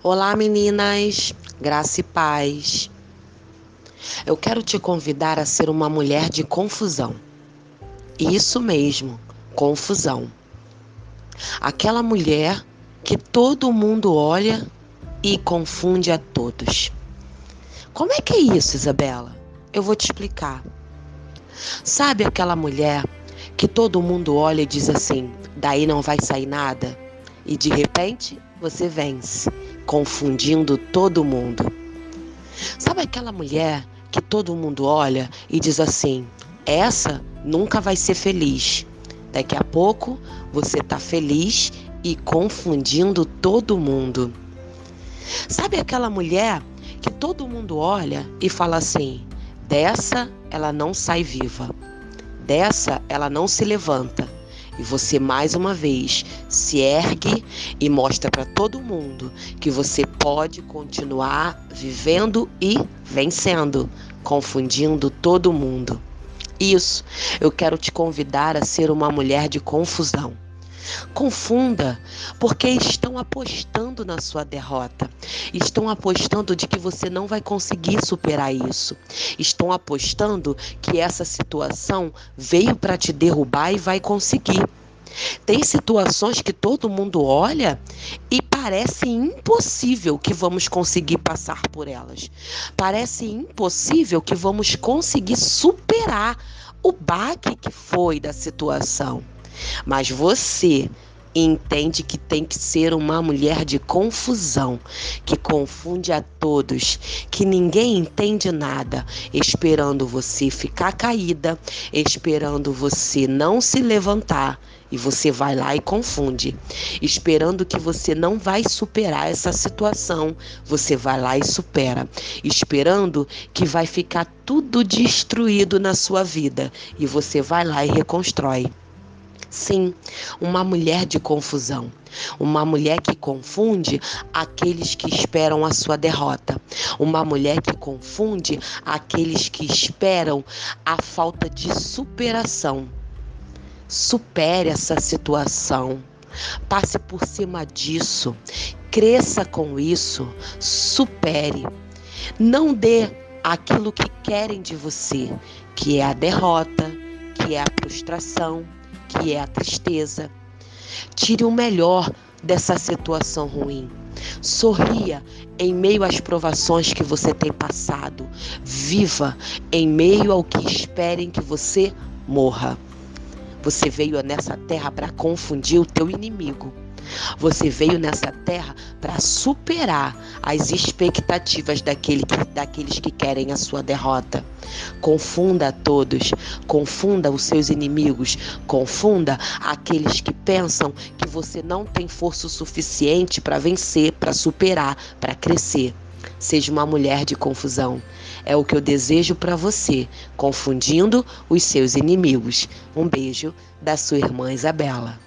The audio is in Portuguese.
Olá, meninas, graça e paz. Eu quero te convidar a ser uma mulher de confusão. Isso mesmo, confusão. Aquela mulher que todo mundo olha e confunde a todos. Como é que é isso, Isabela? Eu vou te explicar. Sabe aquela mulher que todo mundo olha e diz assim: daí não vai sair nada? E de repente você vence confundindo todo mundo. Sabe aquela mulher que todo mundo olha e diz assim: essa nunca vai ser feliz. Daqui a pouco você tá feliz e confundindo todo mundo. Sabe aquela mulher que todo mundo olha e fala assim: dessa ela não sai viva, dessa ela não se levanta. E você mais uma vez se ergue e mostra para todo mundo que você pode continuar vivendo e vencendo, confundindo todo mundo. Isso, eu quero te convidar a ser uma mulher de confusão. Confunda, porque estão apostando na sua derrota. Estão apostando de que você não vai conseguir superar isso. Estão apostando que essa situação veio para te derrubar e vai conseguir. Tem situações que todo mundo olha e parece impossível que vamos conseguir passar por elas. Parece impossível que vamos conseguir superar o baque que foi da situação. Mas você entende que tem que ser uma mulher de confusão, que confunde a todos, que ninguém entende nada, esperando você ficar caída, esperando você não se levantar. E você vai lá e confunde, esperando que você não vai superar essa situação, você vai lá e supera, esperando que vai ficar tudo destruído na sua vida e você vai lá e reconstrói. Sim, uma mulher de confusão. Uma mulher que confunde aqueles que esperam a sua derrota. Uma mulher que confunde aqueles que esperam a falta de superação. Supere essa situação. Passe por cima disso. Cresça com isso. Supere. Não dê aquilo que querem de você, que é a derrota, que é a frustração que é a tristeza. Tire o melhor dessa situação ruim. Sorria em meio às provações que você tem passado. Viva em meio ao que esperem que você morra. Você veio nessa terra para confundir o teu inimigo. Você veio nessa terra para superar as expectativas daquele que, daqueles que querem a sua derrota. Confunda a todos, confunda os seus inimigos, confunda aqueles que pensam que você não tem força suficiente para vencer, para superar, para crescer. Seja uma mulher de confusão. É o que eu desejo para você, confundindo os seus inimigos. Um beijo da sua irmã Isabela.